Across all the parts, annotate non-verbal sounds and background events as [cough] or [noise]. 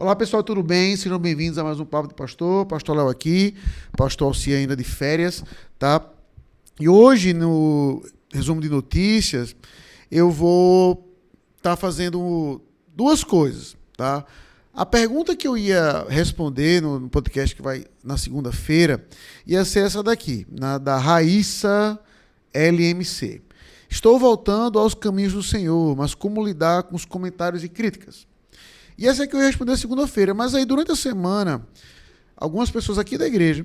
Olá pessoal, tudo bem? Sejam bem-vindos a mais um Papo de Pastor. Pastor Léo aqui, Pastor Alcia ainda de férias, tá? E hoje, no resumo de notícias, eu vou estar tá fazendo duas coisas, tá? A pergunta que eu ia responder no podcast que vai na segunda-feira ia ser essa daqui, na, da Raíssa LMC. Estou voltando aos caminhos do Senhor, mas como lidar com os comentários e críticas? E essa é que eu ia responder segunda-feira. Mas aí, durante a semana, algumas pessoas aqui da igreja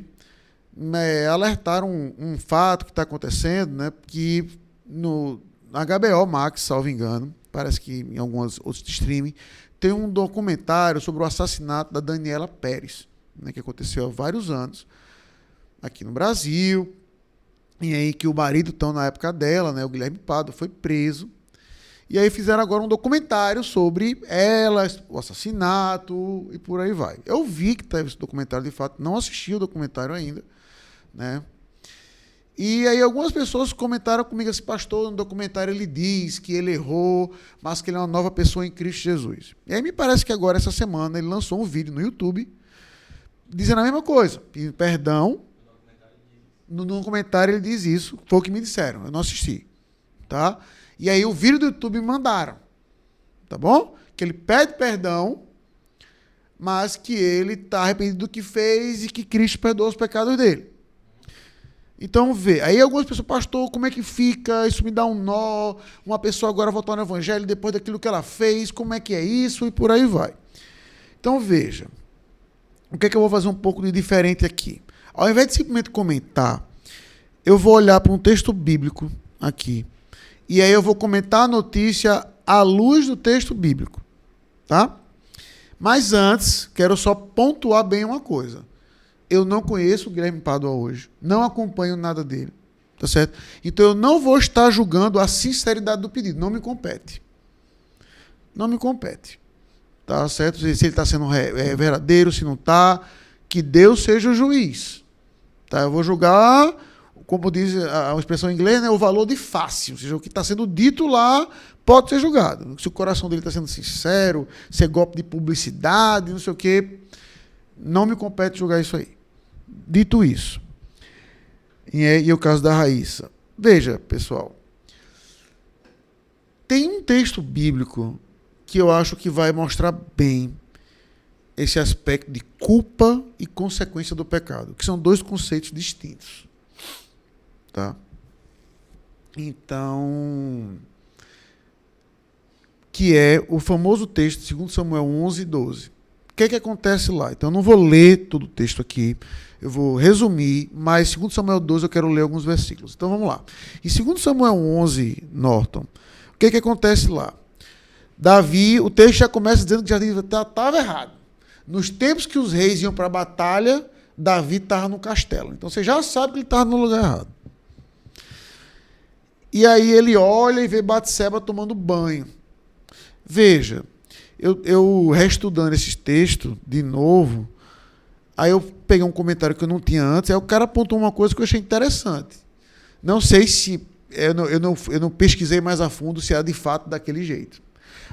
né, alertaram um, um, fato que está acontecendo, né? Que no HBO Max, salvo engano, parece que em alguns outros streaming, tem um documentário sobre o assassinato da Daniela Pérez, né, que aconteceu há vários anos aqui no Brasil. E aí que o marido, então, na época dela, né, o Guilherme Pado, foi preso e aí fizeram agora um documentário sobre ela, o assassinato e por aí vai. Eu vi que teve esse documentário de fato, não assisti o documentário ainda, né? E aí algumas pessoas comentaram comigo assim, pastor, no documentário ele diz que ele errou, mas que ele é uma nova pessoa em Cristo Jesus. E aí me parece que agora, essa semana, ele lançou um vídeo no YouTube dizendo a mesma coisa, pedindo perdão. No documentário ele diz isso, foi o que me disseram, eu não assisti, tá? E aí o vídeo do YouTube me mandaram. Tá bom? Que ele pede perdão, mas que ele está arrependido do que fez e que Cristo perdoa os pecados dele. Então vê. Aí algumas pessoas, pastor, como é que fica? Isso me dá um nó. Uma pessoa agora voltar no evangelho depois daquilo que ela fez, como é que é isso? E por aí vai. Então veja. O que é que eu vou fazer um pouco de diferente aqui? Ao invés de simplesmente comentar, eu vou olhar para um texto bíblico aqui e aí eu vou comentar a notícia à luz do texto bíblico, tá? Mas antes, quero só pontuar bem uma coisa. Eu não conheço o Guilherme Padua hoje, não acompanho nada dele, tá certo? Então eu não vou estar julgando a sinceridade do pedido, não me compete. Não me compete. Tá certo? Se ele está sendo é, verdadeiro, se não está, que Deus seja o juiz. Tá? Eu vou julgar como diz a, expressão em inglês, né, o valor de fácil, ou seja, o que está sendo dito lá pode ser julgado. Se o coração dele está sendo sincero, se é golpe de publicidade, não sei o quê, não me compete julgar isso aí. Dito isso, e, é, e o caso da Raíssa. Veja, pessoal, tem um texto bíblico que eu acho que vai mostrar bem esse aspecto de culpa e consequência do pecado, que são dois conceitos distintos. Tá? Então, que é o famoso texto, segundo Samuel 11, 12. O que é que acontece lá? Então, eu não vou ler todo o texto aqui, eu vou resumir, mas segundo Samuel 12 eu quero ler alguns versículos. Então, vamos lá. Em segundo Samuel 11, Norton, o que é que acontece lá? Davi, o texto já começa dizendo que já estava errado. Nos tempos que os reis iam para a batalha, Davi estava no castelo. Então você já sabe que ele estava no lugar errado. E aí ele olha e vê Batseba tomando banho. Veja, eu, eu reestudando esses textos de novo, aí eu peguei um comentário que eu não tinha antes, aí o cara apontou uma coisa que eu achei interessante. Não sei se. Eu não, eu não, eu não pesquisei mais a fundo se era de fato daquele jeito.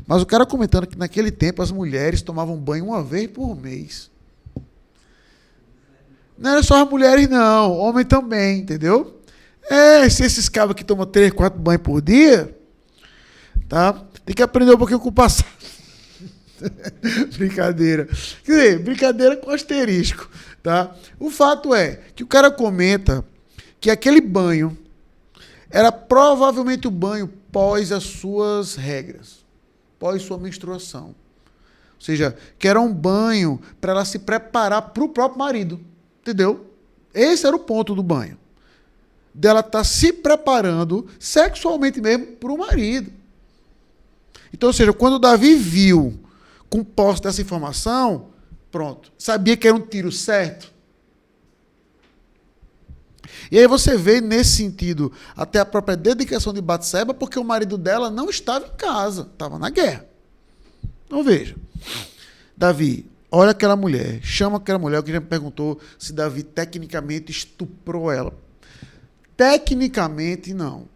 Mas o cara comentando que naquele tempo as mulheres tomavam banho uma vez por mês. Não era só as mulheres, não, homem também, entendeu? É, se esses cabos que tomam três, quatro banhos por dia, tá? Tem que aprender um pouquinho com o passado. [laughs] brincadeira. Quer dizer, brincadeira com asterisco, tá? O fato é que o cara comenta que aquele banho era provavelmente o banho pós as suas regras, pós sua menstruação. Ou seja, que era um banho para ela se preparar para o próprio marido. Entendeu? Esse era o ponto do banho dela estar tá se preparando sexualmente mesmo para o marido. Então, ou seja, quando Davi viu com posse dessa informação, pronto, sabia que era um tiro certo. E aí você vê nesse sentido até a própria dedicação de Batseba, porque o marido dela não estava em casa, estava na guerra. Então veja, Davi, olha aquela mulher, chama aquela mulher, que já me perguntou se Davi tecnicamente estuprou ela. Tecnicamente, não.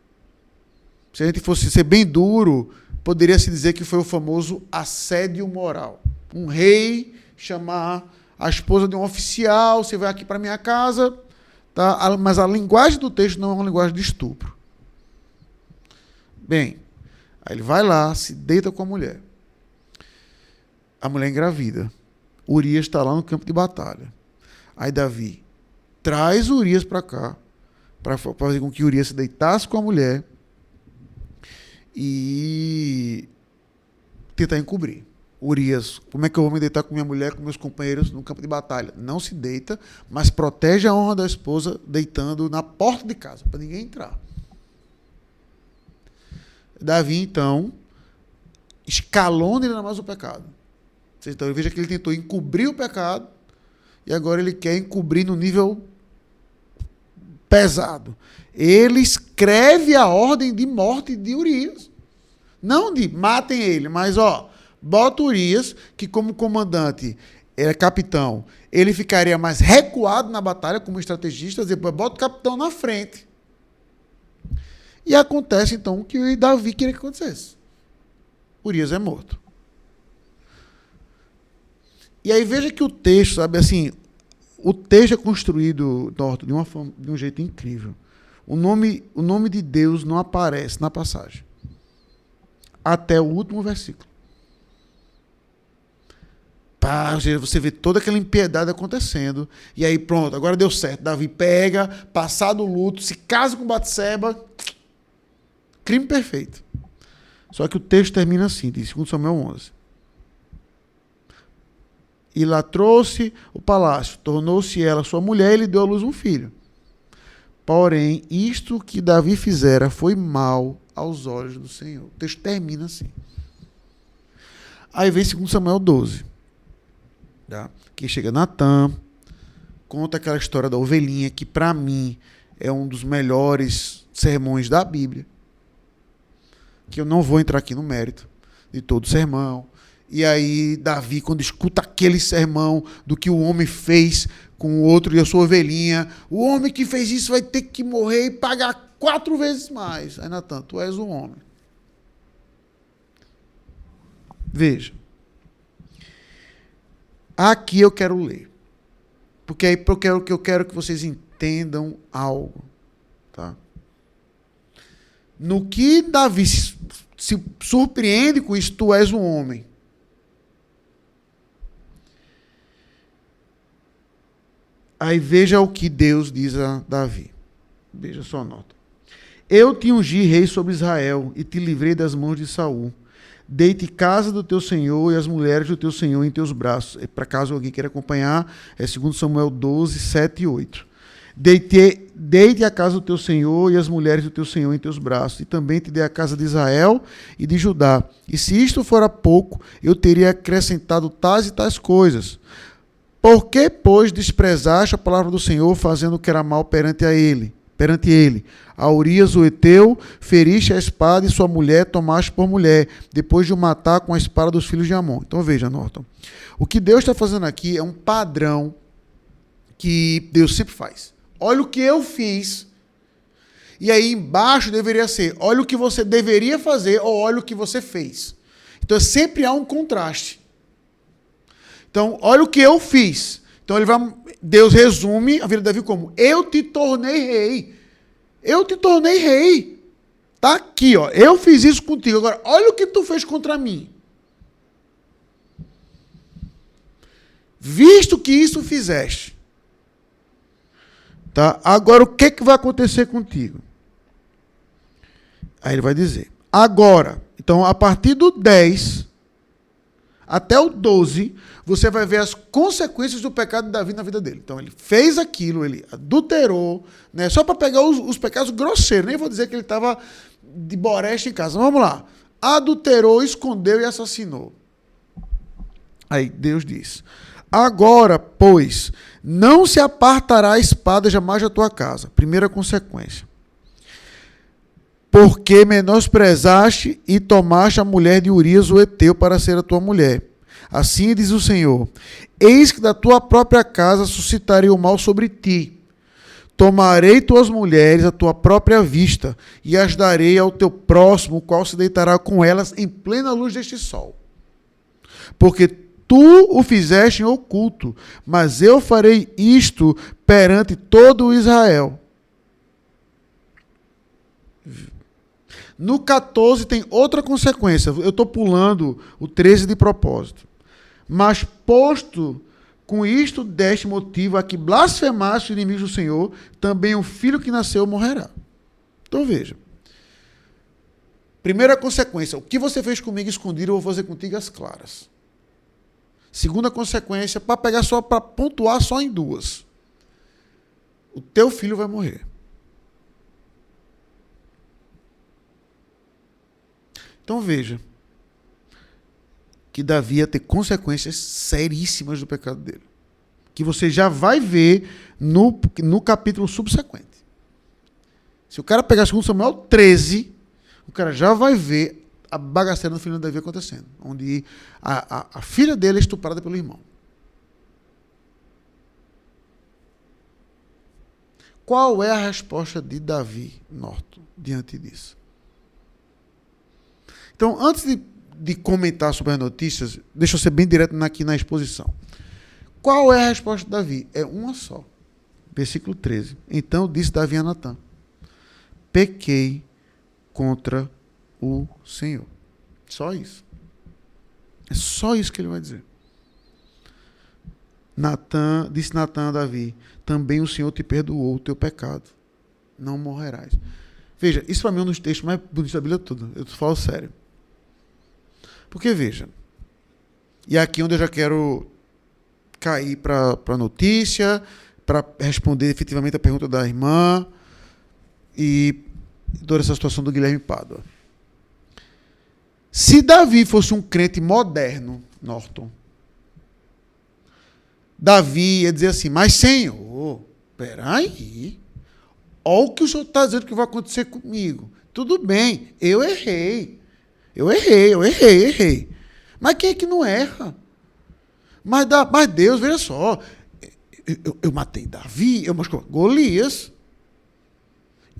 Se a gente fosse ser bem duro, poderia se dizer que foi o famoso assédio moral. um rei chamar a esposa de um oficial, você vai aqui para minha casa, tá? Mas a linguagem do texto não é uma linguagem de estupro. Bem, aí ele vai lá, se deita com a mulher. A mulher engravida. Urias está lá no campo de batalha. Aí Davi traz Urias para cá, para fazer com que Urias se deitasse com a mulher e tentar encobrir. Urias, como é que eu vou me deitar com minha mulher, com meus companheiros no campo de batalha? Não se deita, mas protege a honra da esposa deitando na porta de casa, para ninguém entrar. Davi, então, escalona ainda mais o pecado. Então, veja que ele tentou encobrir o pecado e agora ele quer encobrir no nível pesado. Ele escreve a ordem de morte de Urias. Não de matem ele, mas ó, bota Urias, que como comandante era capitão, ele ficaria mais recuado na batalha como estrategista, depois bota o capitão na frente. E acontece então o que Davi queria que acontecesse. Urias é morto. E aí veja que o texto, sabe assim, o texto é construído, Norton, de, uma forma, de um jeito incrível. O nome, o nome de Deus não aparece na passagem. Até o último versículo. Você vê toda aquela impiedade acontecendo. E aí, pronto, agora deu certo. Davi pega, passado o luto, se casa com Batseba. Crime perfeito. Só que o texto termina assim, diz 2 Samuel 11 e lá trouxe o palácio. Tornou-se ela sua mulher e lhe deu à luz um filho. Porém, isto que Davi fizera foi mal aos olhos do Senhor. O texto termina assim. Aí vem 2 Samuel 12. Tá? Que chega Natan, conta aquela história da ovelhinha, que para mim é um dos melhores sermões da Bíblia. Que eu não vou entrar aqui no mérito de todo sermão. E aí, Davi, quando escuta aquele sermão do que o homem fez com o outro e a sua ovelhinha, o homem que fez isso vai ter que morrer e pagar quatro vezes mais. Aí, Natan, tu és um homem. Veja. Aqui eu quero ler. Porque aí eu quero, eu quero que vocês entendam algo. Tá? No que Davi se, surpreende com isso, tu és um homem. Aí veja o que Deus diz a Davi. Veja só a nota. Eu te ungi rei sobre Israel e te livrei das mãos de Saul. Deite casa do teu senhor e as mulheres do teu senhor em teus braços. É, Para caso alguém queira acompanhar, é 2 Samuel 12, 7 e 8. Deite, deite a casa do teu senhor e as mulheres do teu senhor em teus braços, e também te dei a casa de Israel e de Judá. E se isto fora pouco, eu teria acrescentado tais e tais coisas. Por que, pois, desprezaste a palavra do Senhor, fazendo o que era mal perante a ele? Perante ele, a Urias o Eteu, feriste a espada e sua mulher tomaste por mulher, depois de o matar com a espada dos filhos de Amon. Então veja, Norton. O que Deus está fazendo aqui é um padrão que Deus sempre faz. Olha o que eu fiz. E aí embaixo deveria ser: olha o que você deveria fazer ou olha o que você fez. Então sempre há um contraste. Então, olha o que eu fiz. Então ele vai, Deus resume a vida de Davi como: Eu te tornei rei. Eu te tornei rei. Tá aqui, ó. Eu fiz isso contigo. Agora, olha o que tu fez contra mim. Visto que isso fizeste. Tá? Agora o que, que vai acontecer contigo? Aí ele vai dizer: Agora, então a partir do 10 até o 12, você vai ver as consequências do pecado de Davi na vida dele. Então, ele fez aquilo, ele adulterou, né? só para pegar os, os, pecados grosseiros. Nem vou dizer que ele estava de boreste em casa. Vamos lá. Adulterou, escondeu e assassinou. Aí Deus diz: Agora, pois, não se apartará a espada jamais da tua casa. Primeira consequência porque menosprezaste e tomaste a mulher de Urias o Eteu para ser a tua mulher. Assim diz o Senhor: Eis que da tua própria casa suscitarei o mal sobre ti. Tomarei tuas mulheres à tua própria vista e as darei ao teu próximo, o qual se deitará com elas em plena luz deste sol. Porque tu o fizeste em oculto, mas eu farei isto perante todo Israel. No 14 tem outra consequência. Eu estou pulando o 13 de propósito. Mas posto com isto deste motivo a que blasfemaste os inimigos do Senhor, também o filho que nasceu morrerá. Então veja. Primeira consequência, o que você fez comigo escondido, eu vou fazer contigo as claras. Segunda consequência, para pegar só para pontuar só em duas. O teu filho vai morrer. Então veja que Davi ia ter consequências seríssimas do pecado dele. Que você já vai ver no, no capítulo subsequente. Se o cara pegar 2 Samuel 13, o cara já vai ver a bagaceira do filho de Davi acontecendo. Onde a, a, a filha dele é estuprada pelo irmão. Qual é a resposta de Davi Norton diante disso? Então, antes de, de comentar sobre as notícias, deixa eu ser bem direto aqui na exposição. Qual é a resposta de Davi? É uma só. Versículo 13. Então disse Davi a Natã: Pequei contra o Senhor. Só isso. É só isso que ele vai dizer. Natã, disse Natã a Davi: Também o Senhor te perdoou o teu pecado. Não morrerás. Veja, isso para mim é um dos textos mais bonitos da Bíblia toda. Eu falo sério. Porque, veja, e aqui onde eu já quero cair para a notícia, para responder efetivamente a pergunta da irmã e toda essa situação do Guilherme Pádua. Se Davi fosse um crente moderno, Norton, Davi ia dizer assim: Mas Senhor, peraí, olha o que o senhor está dizendo que vai acontecer comigo. Tudo bem, eu errei. Eu errei, eu errei, errei. Mas quem é que não erra? Mas, da, mas Deus, veja só. Eu, eu, eu matei Davi, eu matei Golias.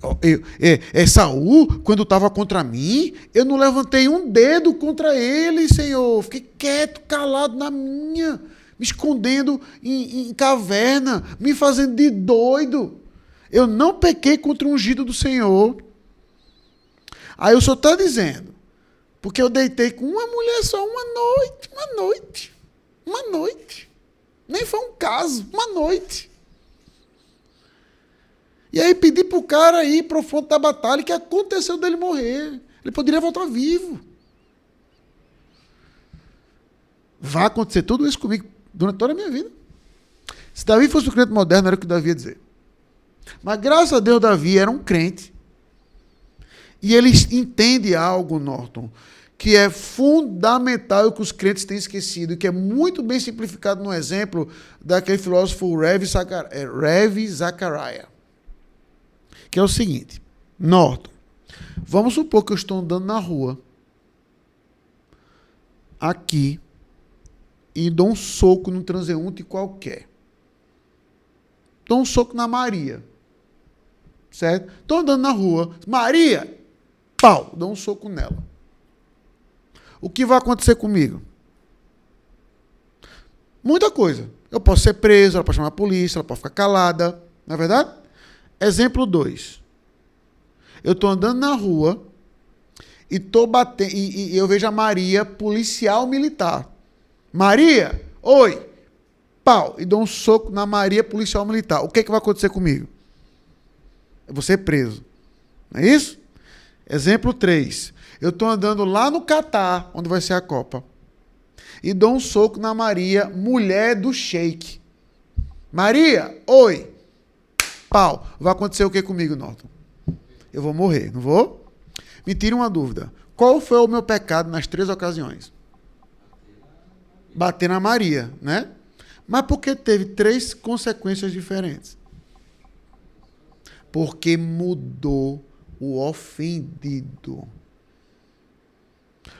Eu, eu, é, é, Saul, quando estava contra mim, eu não levantei um dedo contra ele, Senhor. Fiquei quieto, calado na minha, me escondendo em, em caverna, me fazendo de doido. Eu não pequei contra o ungido do Senhor. Aí o Senhor está dizendo porque eu deitei com uma mulher só uma noite, uma noite, uma noite. Nem foi um caso, uma noite. E aí pedi para o cara ir para o fronte da batalha que aconteceu dele morrer. Ele poderia voltar vivo. Vai acontecer tudo isso comigo durante toda a minha vida. Se Davi fosse um crente moderno, era o que Davi ia dizer. Mas graças a Deus, Davi era um crente. E ele entende algo, Norton, que é fundamental e que os crentes têm esquecido, e que é muito bem simplificado no exemplo daquele filósofo Rev, Zacar é, Zachariah. Que é o seguinte: Norton, vamos supor que eu estou andando na rua, aqui, e dou um soco num transeunte qualquer. Dou um soco na Maria. Certo? Estou andando na rua. Maria! Pau! Dou um soco nela o que vai acontecer comigo? Muita coisa. Eu posso ser preso, ela pode chamar a polícia, ela pode ficar calada. Não é verdade? Exemplo 2. Eu estou andando na rua e, tô batendo, e, e eu vejo a Maria, policial militar. Maria, oi! Pau! E dou um soco na Maria, policial militar. O que, é que vai acontecer comigo? Eu vou ser preso. Não é isso? Exemplo 3. Eu estou andando lá no Catar, onde vai ser a Copa, e dou um soco na Maria, mulher do Sheik. Maria, oi. Pau. Vai acontecer o que comigo, Norton? Eu vou morrer, não vou? Me tire uma dúvida. Qual foi o meu pecado nas três ocasiões? Bater na Maria, né? Mas por que teve três consequências diferentes? Porque mudou o ofendido.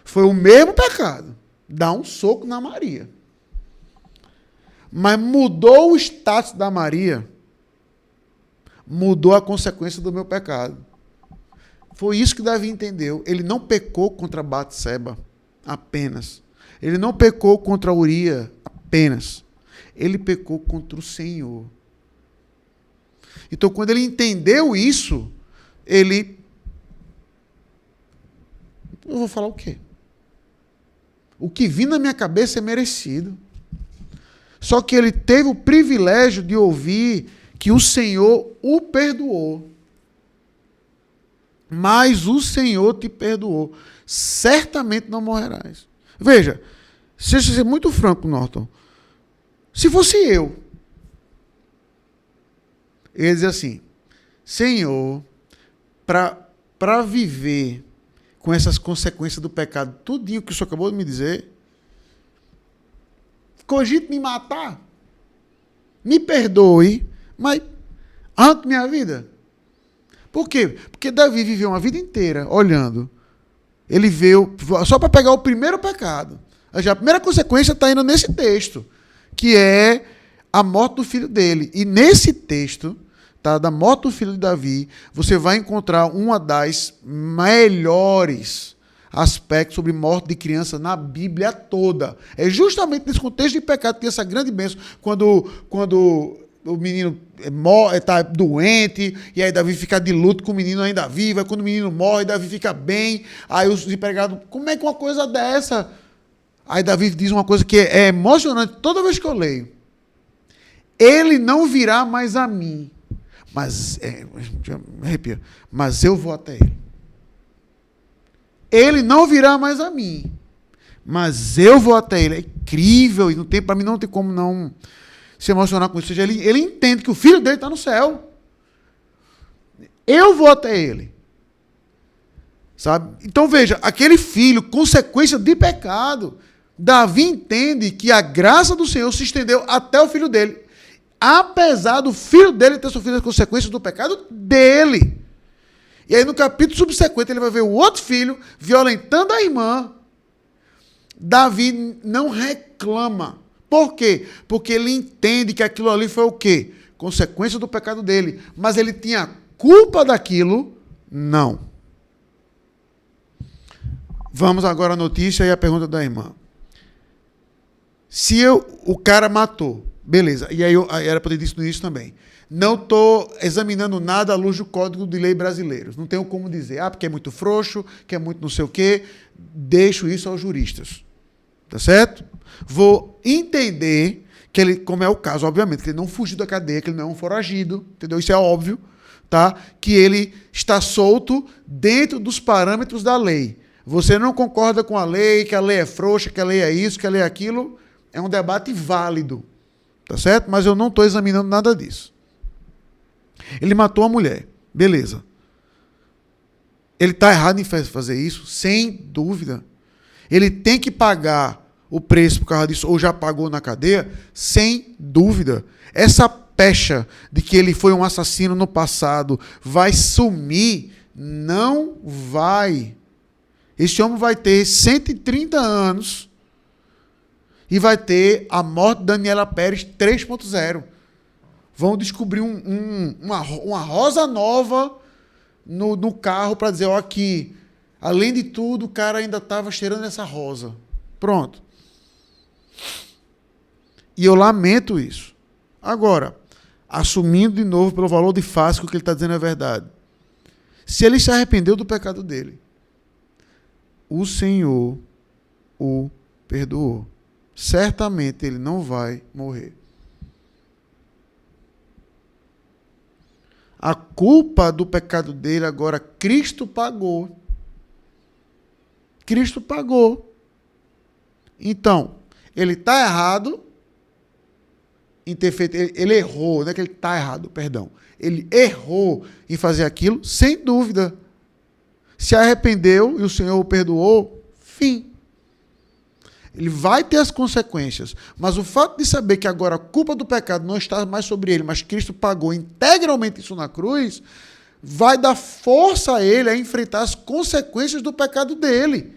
Foi o mesmo pecado. Dar um soco na Maria. Mas mudou o status da Maria. Mudou a consequência do meu pecado. Foi isso que Davi entendeu. Ele não pecou contra Batseba apenas. Ele não pecou contra Uria apenas. Ele pecou contra o Senhor. Então, quando ele entendeu isso, ele. Eu vou falar o quê? O que vi na minha cabeça é merecido. Só que ele teve o privilégio de ouvir que o Senhor o perdoou. Mas o Senhor te perdoou. Certamente não morrerás. Veja, seja ser muito franco, Norton. Se fosse eu, ia dizer assim: Senhor, para viver com essas consequências do pecado, tudinho que o Senhor acabou de me dizer, cogite me matar, me perdoe, mas arranque minha vida. Por quê? Porque Davi viveu uma vida inteira olhando. Ele veio só para pegar o primeiro pecado. A primeira consequência está indo nesse texto, que é a morte do filho dele. E nesse texto, tá, da morte do filho de Davi, você vai encontrar uma das melhores aspectos sobre morte de criança na Bíblia toda. É justamente nesse contexto de pecado que essa grande bênção, quando, quando o menino está doente, e aí Davi fica de luto com o menino ainda vivo, aí quando o menino morre, Davi fica bem, aí os empregados, como é que uma coisa dessa? Aí Davi diz uma coisa que é emocionante toda vez que eu leio. Ele não virá mais a mim, mas, é, me arrepia, mas eu vou até ele. Ele não virá mais a mim, mas eu vou até ele. É incrível, e não tem, para mim não tem como não se emocionar com isso. Ou seja, ele, ele entende que o filho dele está no céu. Eu vou até ele. Sabe? Então veja, aquele filho, consequência de pecado, Davi entende que a graça do Senhor se estendeu até o filho dele. Apesar do filho dele ter sofrido as consequências do pecado dele. E aí no capítulo subsequente ele vai ver o outro filho violentando a irmã. Davi não reclama. Por quê? Porque ele entende que aquilo ali foi o quê? Consequência do pecado dele. Mas ele tinha culpa daquilo? Não. Vamos agora à notícia e à pergunta da irmã. Se eu, o cara matou, beleza. E aí eu, era para ter dito isso também. Não estou examinando nada à luz do Código de Lei brasileiros. Não tenho como dizer, ah, porque é muito frouxo, que é muito não sei o quê. Deixo isso aos juristas. Tá certo? Vou entender que ele, como é o caso, obviamente, que ele não fugiu da cadeia, que ele não é um foragido, entendeu? Isso é óbvio, tá? Que ele está solto dentro dos parâmetros da lei. Você não concorda com a lei, que a lei é frouxa, que a lei é isso, que a lei é aquilo, é um debate válido, tá certo? Mas eu não estou examinando nada disso. Ele matou a mulher, beleza. Ele está errado em fazer isso, sem dúvida. Ele tem que pagar o preço por causa disso, ou já pagou na cadeia, sem dúvida. Essa pecha de que ele foi um assassino no passado vai sumir? Não vai. Esse homem vai ter 130 anos e vai ter a morte de Daniela Pérez 3.0. Vão descobrir um, um, uma, uma rosa nova no, no carro para dizer, ó, aqui, além de tudo, o cara ainda estava cheirando essa rosa. Pronto. E eu lamento isso. Agora, assumindo de novo pelo valor de face que que ele está dizendo é verdade. Se ele se arrependeu do pecado dele, o Senhor o perdoou. Certamente ele não vai morrer. A culpa do pecado dele agora Cristo pagou. Cristo pagou. Então, ele está errado em ter feito. Ele, ele errou, não é que ele está errado, perdão. Ele errou em fazer aquilo, sem dúvida. Se arrependeu e o Senhor o perdoou, fim. Ele vai ter as consequências. Mas o fato de saber que agora a culpa do pecado não está mais sobre ele, mas Cristo pagou integralmente isso na cruz, vai dar força a ele a enfrentar as consequências do pecado dele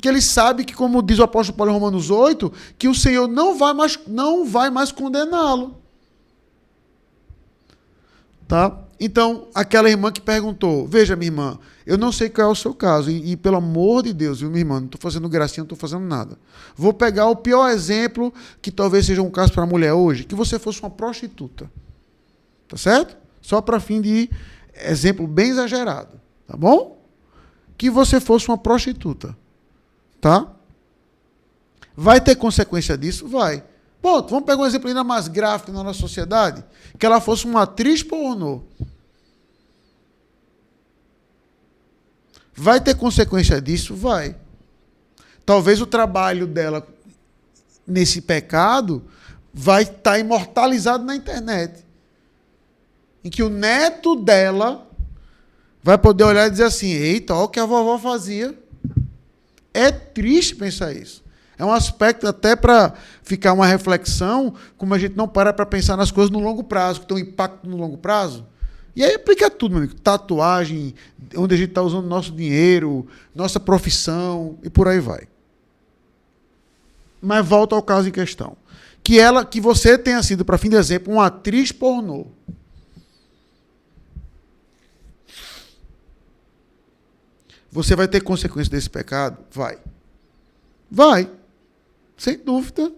que ele sabe que, como diz o apóstolo Paulo em Romanos 8, que o Senhor não vai mais, não vai mais condená-lo. Tá? Então, aquela irmã que perguntou: Veja, minha irmã, eu não sei qual é o seu caso, e, e pelo amor de Deus, viu, minha irmã, não estou fazendo gracinha, não estou fazendo nada. Vou pegar o pior exemplo, que talvez seja um caso para a mulher hoje, que você fosse uma prostituta. Tá certo? Só para fim de exemplo bem exagerado. Tá bom? Que você fosse uma prostituta. Tá? Vai ter consequência disso? Vai. Ponto. Vamos pegar um exemplo ainda mais gráfico na nossa sociedade. Que ela fosse uma atriz pornô. Vai ter consequência disso? Vai. Talvez o trabalho dela nesse pecado vai estar tá imortalizado na internet. Em que o neto dela vai poder olhar e dizer assim: eita, olha o que a vovó fazia. É triste pensar isso. É um aspecto até para ficar uma reflexão, como a gente não para para pensar nas coisas no longo prazo, que tem um impacto no longo prazo. E aí aplica tudo, meu amigo. Tatuagem, onde a gente está usando nosso dinheiro, nossa profissão e por aí vai. Mas volta ao caso em questão. Que ela, que você tenha sido, para fim de exemplo, uma atriz pornô. Você vai ter consequência desse pecado? Vai. Vai. Sem dúvida.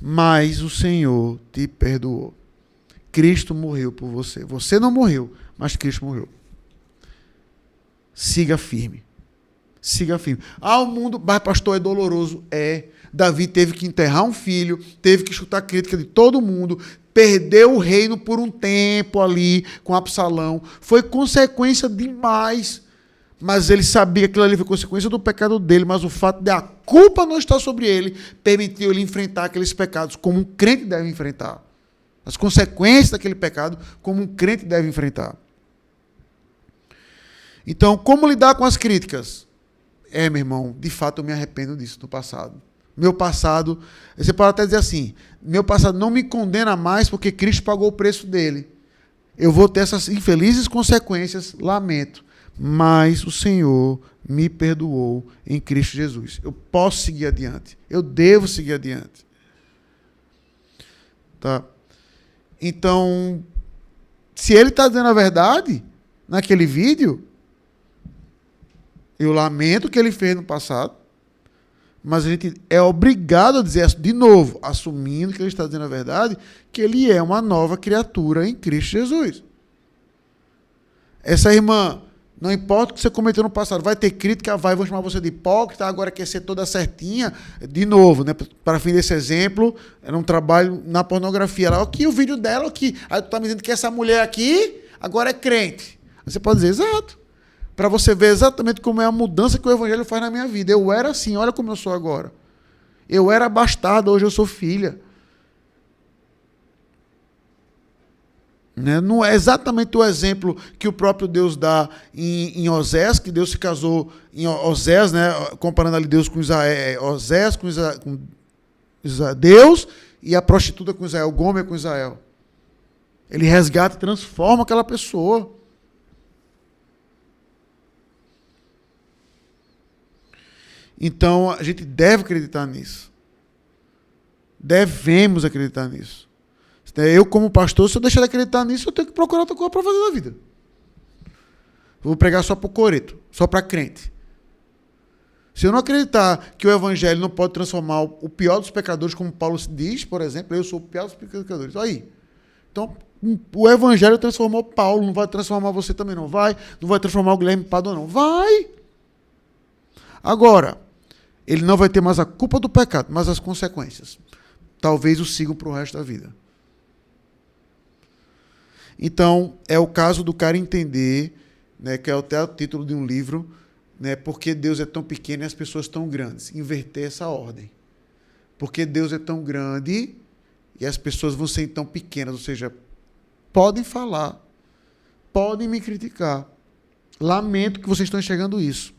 Mas o Senhor te perdoou. Cristo morreu por você. Você não morreu, mas Cristo morreu. Siga firme. Siga firme. Ah, o mundo, mas pastor, é doloroso. É. Davi teve que enterrar um filho, teve que chutar crítica de todo mundo, perdeu o reino por um tempo ali com Absalão. Foi consequência demais mas ele sabia que aquilo ali foi consequência do pecado dele, mas o fato de a culpa não estar sobre ele permitiu ele enfrentar aqueles pecados como um crente deve enfrentar. As consequências daquele pecado como um crente deve enfrentar. Então, como lidar com as críticas? É, meu irmão, de fato eu me arrependo disso no passado. Meu passado, você pode até dizer assim: meu passado não me condena mais porque Cristo pagou o preço dele. Eu vou ter essas infelizes consequências, lamento mas o Senhor me perdoou em Cristo Jesus. Eu posso seguir adiante. Eu devo seguir adiante. Tá? Então, se ele está dizendo a verdade naquele vídeo, eu lamento o que ele fez no passado, mas a gente é obrigado a dizer de novo, assumindo que ele está dizendo a verdade, que ele é uma nova criatura em Cristo Jesus. Essa irmã não importa o que você cometeu no passado, vai ter crítica, vai, vão chamar você de hipócrita, agora quer ser toda certinha. De novo, né? Para fim desse exemplo, era um trabalho na pornografia. Lá, aqui o vídeo dela, aqui. Aí tu tá me dizendo que essa mulher aqui agora é crente. Aí você pode dizer, exato. Para você ver exatamente como é a mudança que o evangelho faz na minha vida. Eu era assim, olha como eu sou agora. Eu era bastardo, hoje eu sou filha. Não é exatamente o exemplo que o próprio Deus dá em, em Osés, que Deus se casou em Osés, né? comparando ali Deus com Israel, é, Osés com, Israel, com Israel, Deus e a prostituta com Israel, Gomer com Israel. Ele resgata e transforma aquela pessoa. Então a gente deve acreditar nisso. Devemos acreditar nisso. É, eu, como pastor, se eu deixar de acreditar nisso, eu tenho que procurar outra coisa para fazer na vida. vou pregar só para o coreto, só para crente. Se eu não acreditar que o evangelho não pode transformar o pior dos pecadores, como Paulo diz, por exemplo, eu sou o pior dos pecadores. Aí. Então, o evangelho transformou Paulo, não vai transformar você também, não vai? Não vai transformar o Guilherme Padua, não. Vai! Agora, ele não vai ter mais a culpa do pecado, mas as consequências. Talvez o sigam para o resto da vida. Então, é o caso do cara entender, né, que é até o título de um livro, né, porque Deus é tão pequeno e as pessoas tão grandes. Inverter essa ordem. Porque Deus é tão grande e as pessoas vão ser tão pequenas, ou seja, podem falar, podem me criticar. Lamento que vocês estão enxergando isso.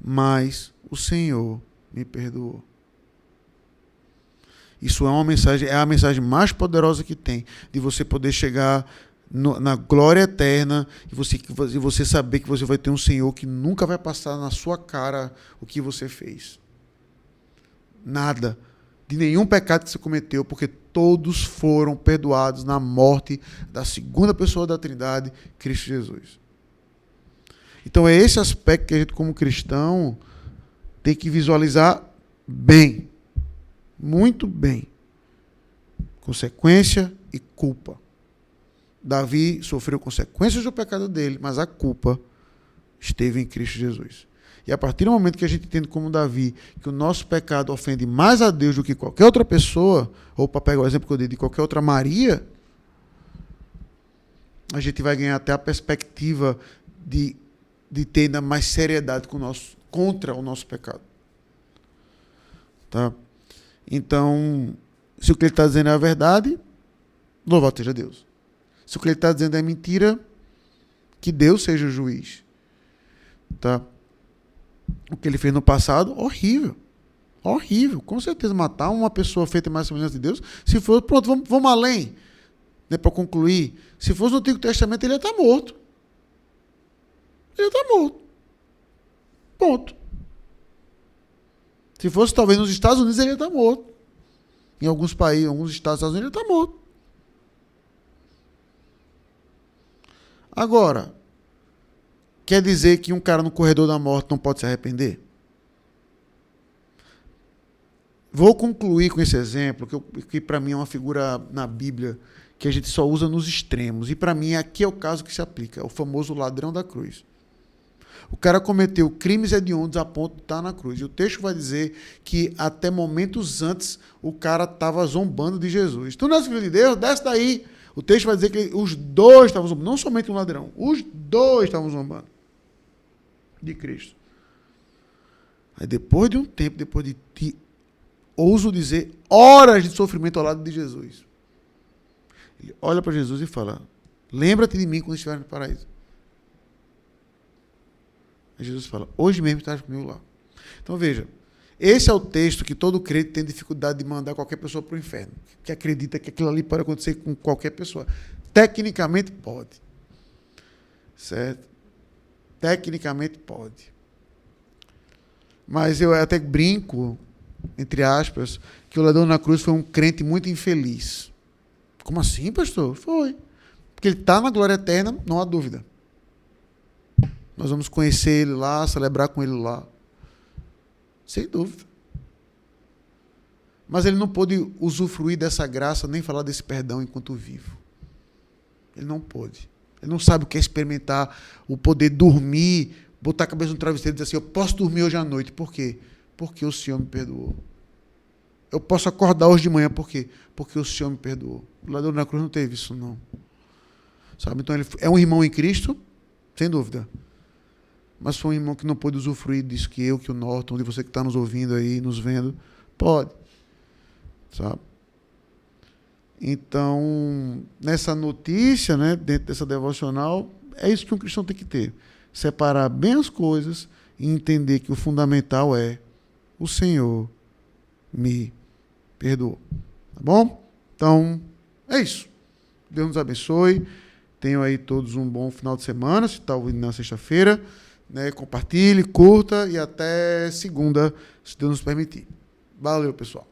Mas o Senhor me perdoou. Isso é uma mensagem, é a mensagem mais poderosa que tem, de você poder chegar no, na glória eterna e você, e você saber que você vai ter um Senhor que nunca vai passar na sua cara o que você fez. Nada. De nenhum pecado que você cometeu, porque todos foram perdoados na morte da segunda pessoa da Trindade, Cristo Jesus. Então é esse aspecto que a gente, como cristão, tem que visualizar bem. Muito bem. Consequência e culpa. Davi sofreu consequências do pecado dele, mas a culpa esteve em Cristo Jesus. E a partir do momento que a gente entende como Davi que o nosso pecado ofende mais a Deus do que qualquer outra pessoa, ou para pegar o exemplo que eu dei de qualquer outra Maria, a gente vai ganhar até a perspectiva de, de ter ainda mais seriedade com o nosso, contra o nosso pecado. Tá? Então, se o que ele está dizendo é a verdade, louvado seja Deus. Se o que ele está dizendo é mentira, que Deus seja o juiz. Tá? O que ele fez no passado, horrível. Horrível. Com certeza, matar uma pessoa feita mais semelhança de Deus. Se for, pronto, vamos, vamos além. Né, Para concluir. Se fosse no Antigo Testamento, ele ia estar morto. Ele ia estar morto. Ponto. Se fosse talvez nos Estados Unidos, ele ia estar morto. Em alguns países, em alguns estados dos Estados Unidos, ele está morto. Agora, quer dizer que um cara no corredor da morte não pode se arrepender? Vou concluir com esse exemplo, que, que para mim é uma figura na Bíblia que a gente só usa nos extremos. E para mim aqui é o caso que se aplica, é o famoso ladrão da cruz. O cara cometeu crimes hediondos a ponto de estar na cruz. E o texto vai dizer que até momentos antes o cara estava zombando de Jesus. Tu não és filho de Deus? Desce daí. O texto vai dizer que os dois estavam zombando, não somente um ladrão, os dois estavam zombando de Cristo. Aí depois de um tempo, depois de, de ouso dizer, horas de sofrimento ao lado de Jesus, ele olha para Jesus e fala: Lembra-te de mim quando estiver no paraíso. Jesus fala: Hoje mesmo estás comigo lá. Então veja, esse é o texto que todo crente tem dificuldade de mandar qualquer pessoa para o inferno, que acredita que aquilo ali pode acontecer com qualquer pessoa. Tecnicamente pode. Certo? Tecnicamente pode. Mas eu até brinco, entre aspas, que o ladrão na cruz foi um crente muito infeliz. Como assim, pastor? Foi. Porque ele está na glória eterna, não há dúvida. Nós vamos conhecer ele lá, celebrar com ele lá. Sem dúvida. Mas ele não pôde usufruir dessa graça, nem falar desse perdão enquanto vivo. Ele não pôde. Ele não sabe o que é experimentar o poder dormir, botar a cabeça no travesseiro e dizer assim: Eu posso dormir hoje à noite. Por quê? Porque o Senhor me perdoou. Eu posso acordar hoje de manhã. Por quê? Porque o Senhor me perdoou. O ladrão na cruz não teve isso, não. Sabe? Então ele é um irmão em Cristo, sem dúvida mas foi um irmão que não pôde usufruir disso que eu, que o Norton, de você que está nos ouvindo aí, nos vendo, pode. Sabe? Então, nessa notícia, né, dentro dessa devocional, é isso que um cristão tem que ter. Separar bem as coisas e entender que o fundamental é o Senhor me perdoou. Tá bom? Então, é isso. Deus nos abençoe. Tenham aí todos um bom final de semana, se está ouvindo na sexta-feira. Né? Compartilhe, curta e até segunda, se Deus nos permitir. Valeu, pessoal.